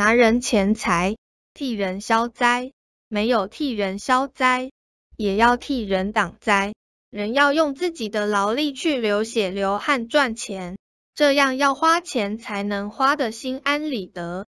拿人钱财替人消灾。没有替人消灾也要替人挡灾。人要用自己的劳力去流血流汗赚钱这样要花钱才能花得心安理得。